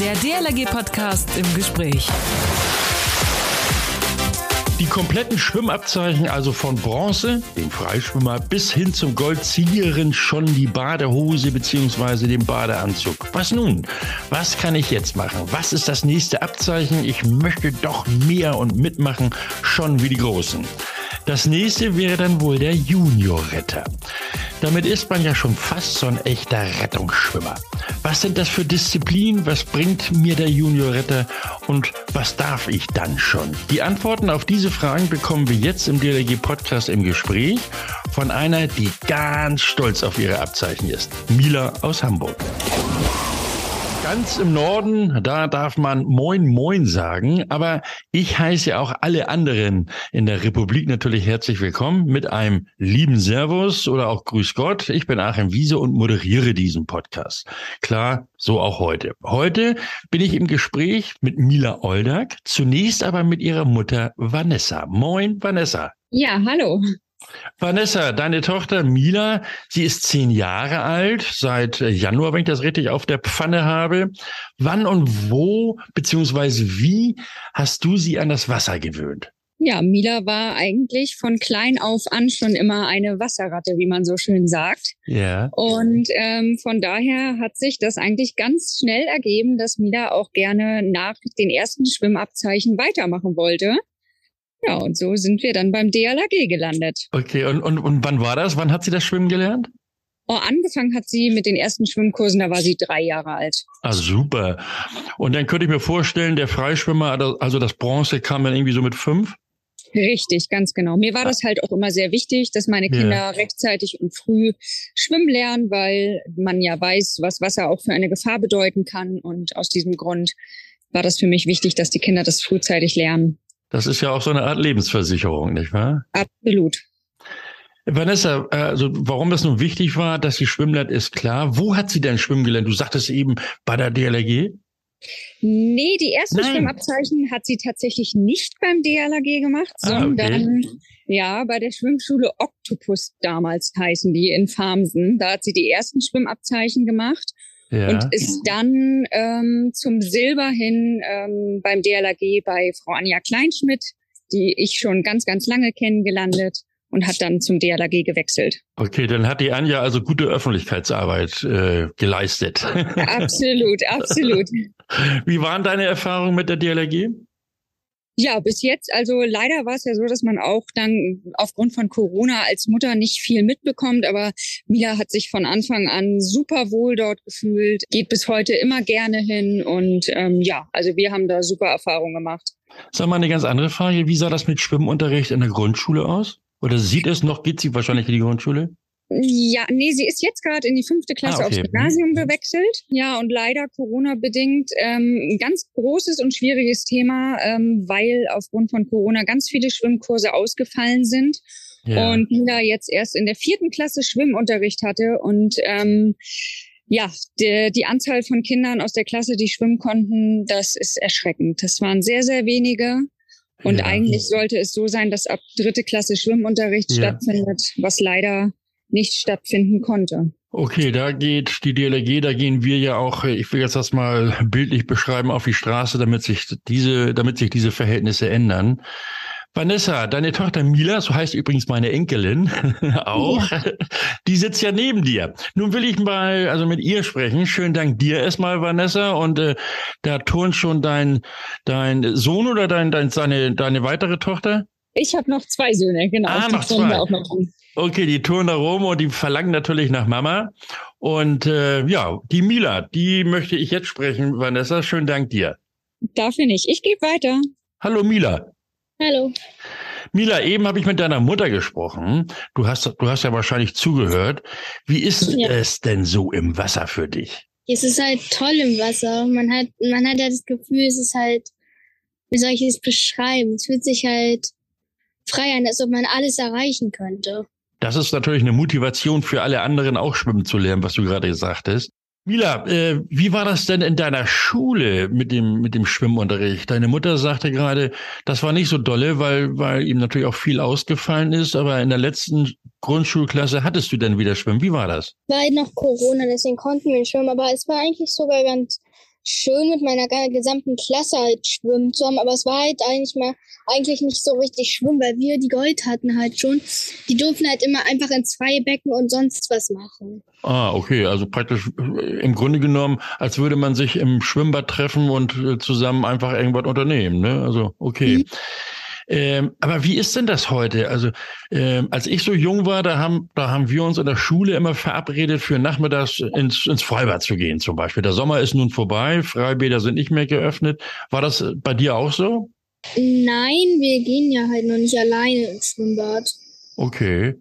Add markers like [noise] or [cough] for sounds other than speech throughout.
Der DLRG-Podcast im Gespräch. Die kompletten Schwimmabzeichen, also von Bronze, dem Freischwimmer, bis hin zum Gold, zieren schon die Badehose bzw. den Badeanzug. Was nun? Was kann ich jetzt machen? Was ist das nächste Abzeichen? Ich möchte doch mehr und mitmachen, schon wie die Großen. Das nächste wäre dann wohl der Juniorretter. Damit ist man ja schon fast so ein echter Rettungsschwimmer. Was sind das für Disziplinen? Was bringt mir der Juniorretter? Und was darf ich dann schon? Die Antworten auf diese Fragen bekommen wir jetzt im DLG-Podcast im Gespräch von einer, die ganz stolz auf ihre Abzeichen ist. Mila aus Hamburg. Ganz im Norden, da darf man Moin Moin sagen, aber ich heiße auch alle anderen in der Republik natürlich herzlich willkommen mit einem lieben Servus oder auch Grüß Gott. Ich bin Achim Wiese und moderiere diesen Podcast. Klar, so auch heute. Heute bin ich im Gespräch mit Mila Oldag, zunächst aber mit ihrer Mutter Vanessa. Moin Vanessa. Ja, hallo. Vanessa, deine Tochter Mila, sie ist zehn Jahre alt, seit Januar, wenn ich das richtig auf der Pfanne habe. Wann und wo, beziehungsweise wie hast du sie an das Wasser gewöhnt? Ja, Mila war eigentlich von klein auf an schon immer eine Wasserratte, wie man so schön sagt. Ja. Und ähm, von daher hat sich das eigentlich ganz schnell ergeben, dass Mila auch gerne nach den ersten Schwimmabzeichen weitermachen wollte. Ja, und so sind wir dann beim DLAG gelandet. Okay, und, und, und wann war das? Wann hat sie das Schwimmen gelernt? Oh, angefangen hat sie mit den ersten Schwimmkursen, da war sie drei Jahre alt. Ah, super. Und dann könnte ich mir vorstellen, der Freischwimmer, also das Bronze kam dann irgendwie so mit fünf? Richtig, ganz genau. Mir war das halt auch immer sehr wichtig, dass meine Kinder ja. rechtzeitig und früh schwimmen lernen, weil man ja weiß, was Wasser auch für eine Gefahr bedeuten kann. Und aus diesem Grund war das für mich wichtig, dass die Kinder das frühzeitig lernen. Das ist ja auch so eine Art Lebensversicherung, nicht wahr? Absolut. Vanessa, also warum das nun wichtig war, dass sie schwimmen lernt, ist klar. Wo hat sie denn schwimmen gelernt? Du sagtest eben bei der DLRG? Nee, die ersten Nein. Schwimmabzeichen hat sie tatsächlich nicht beim DLRG gemacht, ah, sondern okay. ja bei der Schwimmschule Octopus damals heißen die in Farmsen. Da hat sie die ersten Schwimmabzeichen gemacht ja. und ist dann ähm, zum Silber hin ähm, beim DLAG bei Frau Anja Kleinschmidt, die ich schon ganz, ganz lange kennengelandet und hat dann zum DLAG gewechselt. Okay, dann hat die Anja also gute Öffentlichkeitsarbeit äh, geleistet. [laughs] Absolut, absolut. Wie waren deine Erfahrungen mit der DLAG? Ja, bis jetzt, also leider war es ja so, dass man auch dann aufgrund von Corona als Mutter nicht viel mitbekommt, aber Mila hat sich von Anfang an super wohl dort gefühlt, geht bis heute immer gerne hin und ähm, ja, also wir haben da super Erfahrungen gemacht. Sag mal eine ganz andere Frage, wie sah das mit Schwimmunterricht in der Grundschule aus? Oder sieht es noch, geht sie wahrscheinlich in die Grundschule? Ja, nee, sie ist jetzt gerade in die fünfte Klasse ah, okay. aufs Gymnasium gewechselt. Ja, und leider Corona-bedingt ähm, ein ganz großes und schwieriges Thema, ähm, weil aufgrund von Corona ganz viele Schwimmkurse ausgefallen sind. Ja. Und Lila jetzt erst in der vierten Klasse Schwimmunterricht hatte und ähm, ja, die, die Anzahl von Kindern aus der Klasse, die schwimmen konnten, das ist erschreckend. Das waren sehr, sehr wenige. Und ja. eigentlich sollte es so sein, dass ab dritte Klasse Schwimmunterricht ja. stattfindet, was leider nicht stattfinden konnte. Okay, da geht die DLRG, da gehen wir ja auch, ich will jetzt das mal bildlich beschreiben, auf die Straße, damit sich diese, damit sich diese Verhältnisse ändern. Vanessa, deine Tochter Mila, so heißt übrigens meine Enkelin [laughs] auch, ja. die sitzt ja neben dir. Nun will ich mal also mit ihr sprechen. Schönen Dank dir erstmal, Vanessa. Und äh, da turnt schon dein, dein Sohn oder dein, dein, deine, deine weitere Tochter? Ich habe noch zwei Söhne, genau. Ah, noch zwei. Auch noch Okay, die touren da rum und die verlangen natürlich nach Mama. Und äh, ja, die Mila, die möchte ich jetzt sprechen. Vanessa, schönen Dank dir. Dafür nicht. Ich gebe weiter. Hallo Mila. Hallo. Mila, eben habe ich mit deiner Mutter gesprochen. Du hast, du hast ja wahrscheinlich zugehört. Wie ist ja. es denn so im Wasser für dich? Es ist halt toll im Wasser. Man hat, man hat ja das Gefühl, es ist halt, wie soll ich es beschreiben? Es fühlt sich halt frei an, als ob man alles erreichen könnte. Das ist natürlich eine Motivation für alle anderen auch schwimmen zu lernen, was du gerade gesagt hast. Mila, äh, wie war das denn in deiner Schule mit dem, mit dem Schwimmunterricht? Deine Mutter sagte gerade, das war nicht so dolle, weil, weil ihm natürlich auch viel ausgefallen ist, aber in der letzten Grundschulklasse hattest du denn wieder Schwimmen. Wie war das? War noch Corona, deswegen konnten wir schwimmen, aber es war eigentlich sogar ganz schön mit meiner gesamten Klasse halt schwimmen zu haben, aber es war halt eigentlich mal eigentlich nicht so richtig schwimmen, weil wir die Gold hatten halt schon. Die durften halt immer einfach ins freie Becken und sonst was machen. Ah, okay, also praktisch äh, im Grunde genommen, als würde man sich im Schwimmbad treffen und äh, zusammen einfach irgendwas unternehmen, ne? Also, okay. Mhm. Ähm, aber wie ist denn das heute? Also ähm, als ich so jung war, da haben, da haben wir uns in der Schule immer verabredet, für nachmittags ins, ins Freibad zu gehen zum Beispiel. Der Sommer ist nun vorbei, Freibäder sind nicht mehr geöffnet. War das bei dir auch so? Nein, wir gehen ja halt noch nicht alleine ins Schwimmbad. Okay.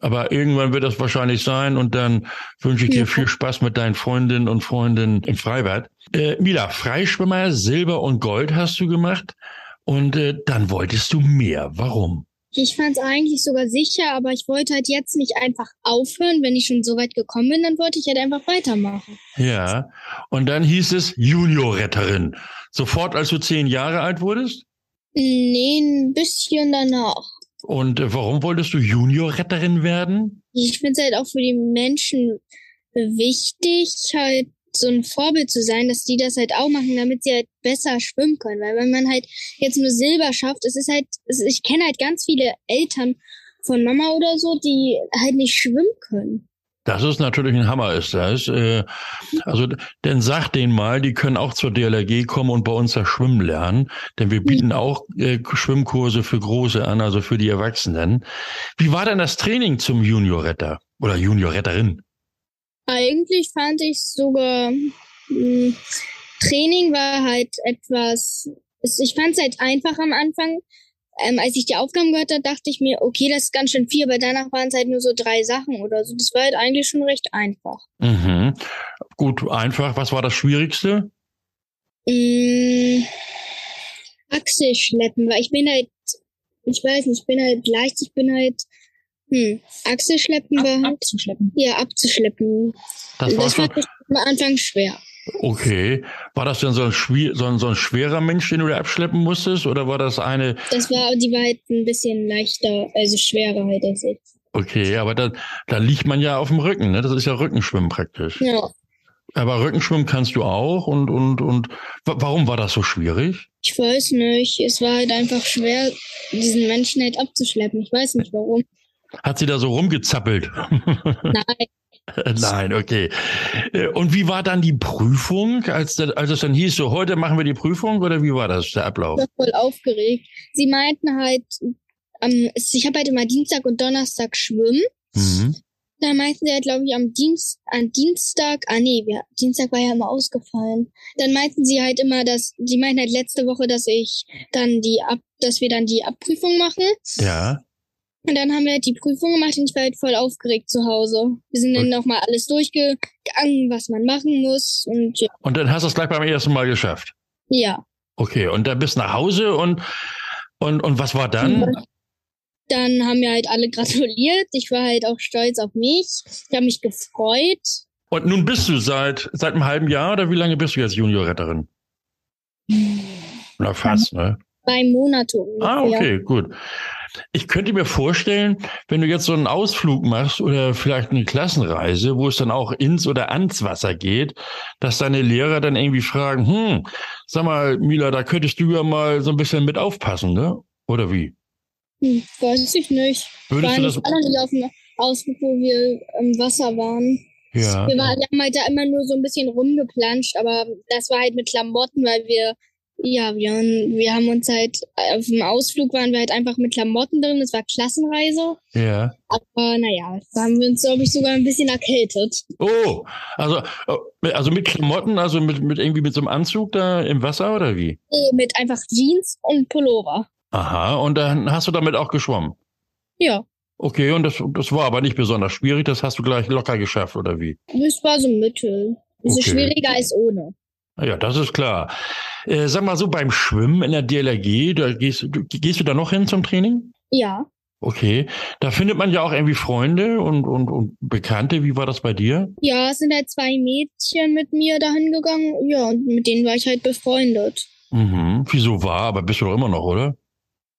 Aber irgendwann wird das wahrscheinlich sein und dann wünsche ich dir viel Spaß mit deinen Freundinnen und Freunden im Freibad. Äh, Mila, Freischwimmer, Silber und Gold hast du gemacht. Und äh, dann wolltest du mehr. Warum? Ich fand es eigentlich sogar sicher, aber ich wollte halt jetzt nicht einfach aufhören. Wenn ich schon so weit gekommen bin, dann wollte ich halt einfach weitermachen. Ja, und dann hieß es Juniorretterin. Sofort, als du zehn Jahre alt wurdest? Nee, ein bisschen danach. Und äh, warum wolltest du Juniorretterin werden? Ich finde es halt auch für die Menschen wichtig, halt so ein Vorbild zu sein, dass die das halt auch machen, damit sie halt besser schwimmen können. Weil wenn man halt jetzt nur Silber schafft, es ist halt, ich kenne halt ganz viele Eltern von Mama oder so, die halt nicht schwimmen können. Das ist natürlich ein Hammer, ist das. Äh, also, denn sag denen mal, die können auch zur DLRG kommen und bei uns das Schwimmen lernen. Denn wir bieten auch äh, Schwimmkurse für Große an, also für die Erwachsenen. Wie war denn das Training zum Juniorretter oder Juniorretterin? Eigentlich fand ich sogar, mh, hm, Training war halt etwas, ich fand es halt einfach am Anfang. Ähm, als ich die Aufgaben gehört habe, dachte ich mir, okay, das ist ganz schön viel, aber danach waren es halt nur so drei Sachen oder so. Das war halt eigentlich schon recht einfach. Mhm. Gut, einfach. Was war das Schwierigste? Mmh, Achse schleppen, weil ich bin halt, ich weiß nicht, ich bin halt leicht, ich bin halt hm. Achselschleppen Ab, war halt, abzuschleppen. Ja, abzuschleppen. Das, das war schon... am Anfang schwer. Okay. War das denn so ein, so, ein, so ein schwerer Mensch, den du da abschleppen musstest? Oder war das eine. Das war, die war halt ein bisschen leichter, also schwerer halt als ich. Okay, aber da, da liegt man ja auf dem Rücken, ne? Das ist ja Rückenschwimmen praktisch. Ja. Aber Rückenschwimmen kannst du auch und, und, und warum war das so schwierig? Ich weiß nicht. Es war halt einfach schwer, diesen Menschen halt abzuschleppen. Ich weiß nicht warum. Hat sie da so rumgezappelt? Nein. [laughs] Nein, okay. Äh, und wie war dann die Prüfung, als, als es dann hieß, so heute machen wir die Prüfung oder wie war das, der Ablauf? Ich war voll aufgeregt. Sie meinten halt, ähm, ich habe halt immer Dienstag und Donnerstag schwimmen. Mhm. Dann meinten sie halt, glaube ich, am Dienst, an Dienstag, ah nee, wir, Dienstag war ja immer ausgefallen. Dann meinten sie halt immer, dass, die meinten halt letzte Woche, dass ich dann die ab, dass wir dann die Abprüfung machen. Ja. Und dann haben wir halt die Prüfung gemacht und ich war halt voll aufgeregt zu Hause. Wir sind dann nochmal alles durchgegangen, was man machen muss. Und, ja. und dann hast du es gleich beim ersten Mal geschafft? Ja. Okay, und dann bist du nach Hause und, und, und was war dann? Dann haben mir halt alle [laughs] gratuliert. Ich war halt auch stolz auf mich. Ich habe mich gefreut. Und nun bist du seit, seit einem halben Jahr oder wie lange bist du jetzt Juniorretterin? [laughs] Na, fast, ne? Zwei Monate ungefähr. Ah, okay, gut. Ich könnte mir vorstellen, wenn du jetzt so einen Ausflug machst oder vielleicht eine Klassenreise, wo es dann auch ins oder ans Wasser geht, dass deine Lehrer dann irgendwie fragen, hm, sag mal, Mila, da könntest du ja mal so ein bisschen mit aufpassen, ne? Oder wie? Hm, weiß ich nicht. Würdest waren du das alle nicht auf dem Ausflug, wo wir im Wasser waren. Ja. Wir, waren, wir haben halt da immer nur so ein bisschen rumgeplanscht, aber das war halt mit Klamotten, weil wir ja, wir, wir haben uns halt, auf dem Ausflug waren wir halt einfach mit Klamotten drin, das war Klassenreise. Ja. Aber naja, da haben wir uns, glaube ich, sogar ein bisschen erkältet. Oh, also, also mit Klamotten, also mit, mit irgendwie mit so einem Anzug da im Wasser oder wie? Nee, mit einfach Jeans und Pullover. Aha, und dann hast du damit auch geschwommen? Ja. Okay, und das, das war aber nicht besonders schwierig, das hast du gleich locker geschafft, oder wie? Das war so mittel. Das okay. ist schwieriger als ohne. Ja, das ist klar. Äh, sag mal so, beim Schwimmen in der DLRG, da gehst, du, gehst du da noch hin zum Training? Ja. Okay. Da findet man ja auch irgendwie Freunde und, und, und Bekannte. Wie war das bei dir? Ja, es sind halt zwei Mädchen mit mir dahin gegangen. Ja, und mit denen war ich halt befreundet. Mhm. Wieso war? Aber bist du doch immer noch, oder?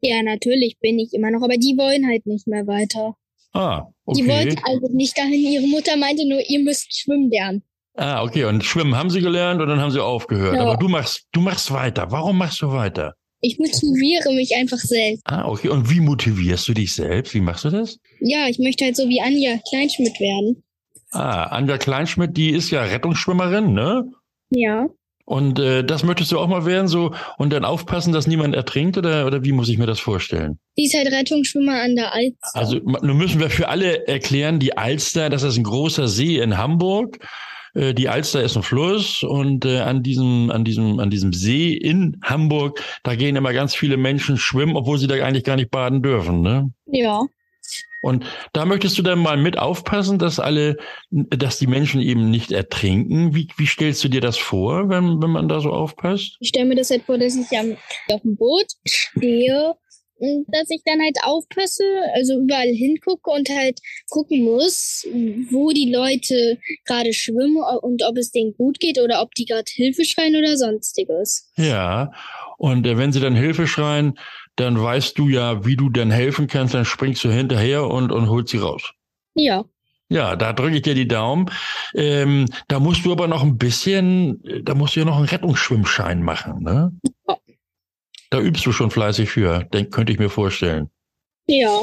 Ja, natürlich bin ich immer noch, aber die wollen halt nicht mehr weiter. Ah, okay. Die wollten also nicht dahin. Ihre Mutter meinte nur, ihr müsst schwimmen lernen. Ah, okay. Und Schwimmen haben Sie gelernt und dann haben Sie aufgehört. Ja. Aber du machst, du machst weiter. Warum machst du weiter? Ich motiviere mich einfach selbst. Ah, okay. Und wie motivierst du dich selbst? Wie machst du das? Ja, ich möchte halt so wie Anja Kleinschmidt werden. Ah, Anja Kleinschmidt, die ist ja Rettungsschwimmerin, ne? Ja. Und äh, das möchtest du auch mal werden, so und dann aufpassen, dass niemand ertrinkt oder oder wie muss ich mir das vorstellen? Die ist halt Rettungsschwimmer an der Alster. Also nun müssen wir für alle erklären, die Alster, das ist ein großer See in Hamburg. Äh, die Alster ist ein Fluss und äh, an diesem an diesem an diesem See in Hamburg, da gehen immer ganz viele Menschen schwimmen, obwohl sie da eigentlich gar nicht baden dürfen, ne? Ja. Und da möchtest du dann mal mit aufpassen, dass alle, dass die Menschen eben nicht ertrinken. Wie, wie stellst du dir das vor, wenn, wenn man da so aufpasst? Ich stelle mir das halt vor, dass ich auf dem Boot stehe dass ich dann halt aufpasse, also überall hingucke und halt gucken muss, wo die Leute gerade schwimmen und ob es denen gut geht oder ob die gerade Hilfe schreien oder sonstiges. Ja, und äh, wenn sie dann Hilfe schreien, dann weißt du ja, wie du denn helfen kannst, dann springst du hinterher und, und holst sie raus. Ja. Ja, da drücke ich dir die Daumen. Ähm, da musst du aber noch ein bisschen, da musst du ja noch einen Rettungsschwimmschein machen, ne? Ja. Da übst du schon fleißig für, denk, könnte ich mir vorstellen. Ja.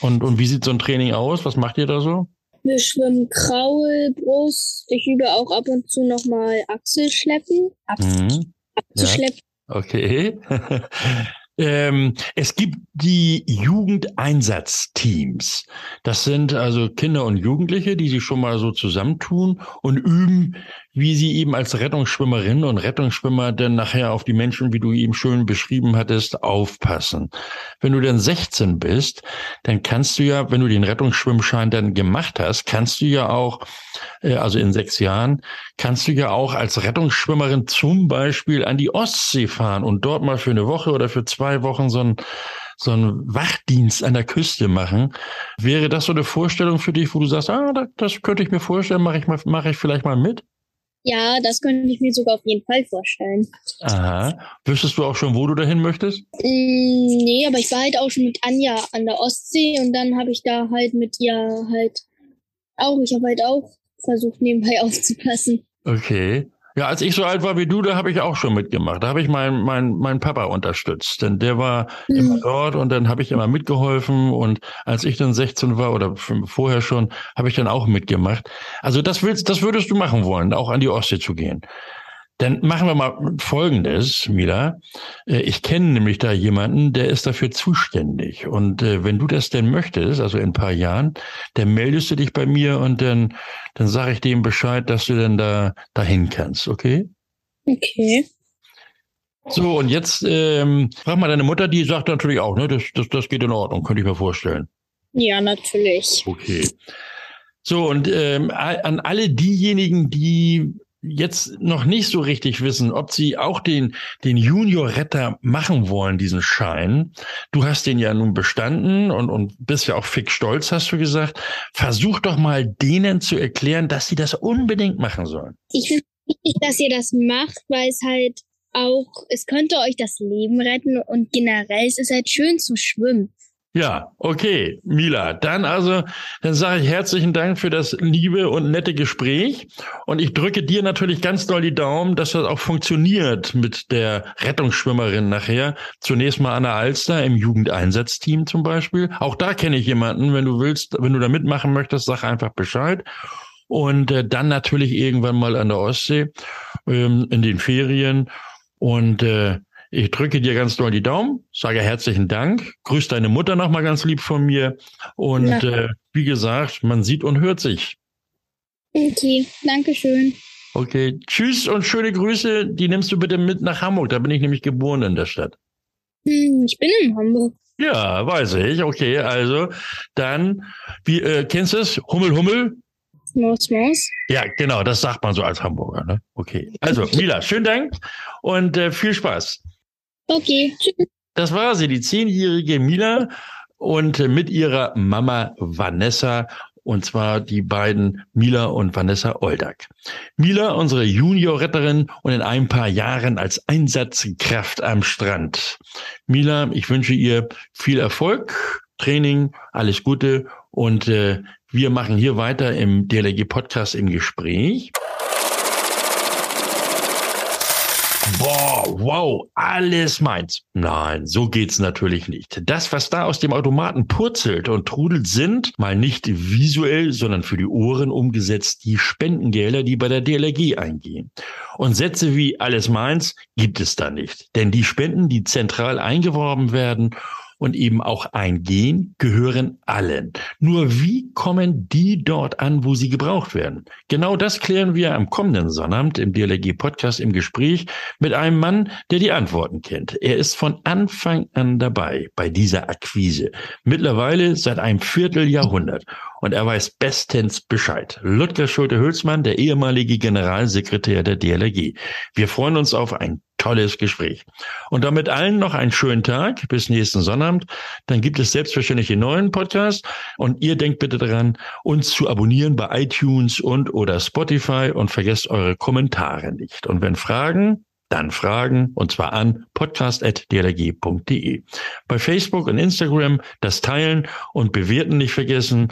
Und, und wie sieht so ein Training aus? Was macht ihr da so? Wir schwimmen Kraul, Brust. Ich übe auch ab und zu nochmal Achselschleppen. Mhm. Abzuschleppen. Ja. Okay. [laughs] Ähm, es gibt die Jugendeinsatzteams. Das sind also Kinder und Jugendliche, die sich schon mal so zusammentun und üben, wie sie eben als Rettungsschwimmerin und Rettungsschwimmer dann nachher auf die Menschen, wie du eben schön beschrieben hattest, aufpassen. Wenn du dann 16 bist, dann kannst du ja, wenn du den Rettungsschwimmschein dann gemacht hast, kannst du ja auch, äh, also in sechs Jahren, kannst du ja auch als Rettungsschwimmerin zum Beispiel an die Ostsee fahren und dort mal für eine Woche oder für zwei Wochen so ein so einen Wachdienst an der Küste machen. Wäre das so eine Vorstellung für dich, wo du sagst, ah, das könnte ich mir vorstellen, mache ich mal, mache ich vielleicht mal mit? Ja, das könnte ich mir sogar auf jeden Fall vorstellen. Aha. Wüsstest du auch schon, wo du dahin möchtest? Mm, nee, aber ich war halt auch schon mit Anja an der Ostsee und dann habe ich da halt mit ihr halt auch, ich habe halt auch versucht, nebenbei [laughs] aufzupassen. Okay. Ja, als ich so alt war wie du, da habe ich auch schon mitgemacht. Da habe ich meinen mein, mein Papa unterstützt, denn der war mhm. immer dort und dann habe ich immer mitgeholfen und als ich dann 16 war oder vorher schon, habe ich dann auch mitgemacht. Also das willst, das würdest du machen wollen, auch an die Ostsee zu gehen. Dann machen wir mal Folgendes, Mila. Äh, ich kenne nämlich da jemanden, der ist dafür zuständig. Und äh, wenn du das denn möchtest, also in ein paar Jahren, dann meldest du dich bei mir und dann, dann sage ich dem Bescheid, dass du dann da dahin kannst, okay? Okay. So, und jetzt ähm, frag mal deine Mutter, die sagt natürlich auch, ne, das, das, das geht in Ordnung, könnte ich mir vorstellen. Ja, natürlich. Okay. So, und ähm, an alle diejenigen, die jetzt noch nicht so richtig wissen, ob sie auch den, den Junior-Retter machen wollen, diesen Schein. Du hast den ja nun bestanden und, und bist ja auch fix stolz, hast du gesagt. Versuch doch mal denen zu erklären, dass sie das unbedingt machen sollen. Ich finde wichtig, dass ihr das macht, weil es halt auch, es könnte euch das Leben retten und generell es ist halt schön zu schwimmen. Ja, okay, Mila. Dann also, dann sage ich herzlichen Dank für das liebe und nette Gespräch. Und ich drücke dir natürlich ganz doll die Daumen, dass das auch funktioniert mit der Rettungsschwimmerin nachher. Zunächst mal Anna Alster im Jugendeinsatzteam zum Beispiel. Auch da kenne ich jemanden. Wenn du willst, wenn du da mitmachen möchtest, sag einfach Bescheid. Und äh, dann natürlich irgendwann mal an der Ostsee ähm, in den Ferien. Und äh, ich drücke dir ganz doll die Daumen, sage herzlichen Dank, grüß deine Mutter nochmal ganz lieb von mir und ja. äh, wie gesagt, man sieht und hört sich. Okay, danke schön. Okay, tschüss und schöne Grüße, die nimmst du bitte mit nach Hamburg, da bin ich nämlich geboren in der Stadt. Hm, ich bin in Hamburg. Ja, weiß ich. Okay, also dann, wie äh, kennst du es? Hummel, Hummel? Maus, Maus. Ja, genau, das sagt man so als Hamburger. Ne? Okay, also [laughs] Mila, schönen Dank und äh, viel Spaß. Okay, tschüss. Das war sie, die zehnjährige Mila und mit ihrer Mama Vanessa und zwar die beiden Mila und Vanessa Oldak. Mila, unsere Juniorretterin und in ein paar Jahren als Einsatzkraft am Strand. Mila, ich wünsche ihr viel Erfolg, Training, alles Gute und äh, wir machen hier weiter im DLG Podcast im Gespräch. Boah, wow, alles meins. Nein, so geht's natürlich nicht. Das, was da aus dem Automaten purzelt und trudelt, sind mal nicht visuell, sondern für die Ohren umgesetzt die Spendengelder, die bei der DLRG eingehen. Und Sätze wie alles meins gibt es da nicht. Denn die Spenden, die zentral eingeworben werden und eben auch eingehen, gehören allen. Nur wie kommen die dort an, wo sie gebraucht werden? Genau das klären wir am kommenden Sonnabend im DLRG-Podcast im Gespräch mit einem Mann, der die Antworten kennt. Er ist von Anfang an dabei bei dieser Akquise. Mittlerweile seit einem Vierteljahrhundert. Und er weiß bestens Bescheid. Ludger Schulte-Hülsmann, der ehemalige Generalsekretär der DLRG. Wir freuen uns auf ein tolles Gespräch. Und damit allen noch einen schönen Tag bis nächsten Sonnabend. Dann gibt es selbstverständlich den neuen Podcast. Und ihr denkt bitte daran, uns zu abonnieren bei iTunes und oder Spotify und vergesst eure Kommentare nicht. Und wenn Fragen, dann Fragen und zwar an podcast.dlg.de. Bei Facebook und Instagram das Teilen und Bewerten nicht vergessen,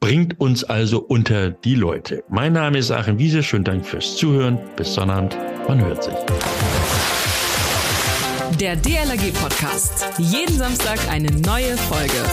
bringt uns also unter die Leute. Mein Name ist Achim Wiese, schönen Dank fürs Zuhören. Bis Sonnabend, man hört sich. Der DLRG Podcast. Jeden Samstag eine neue Folge.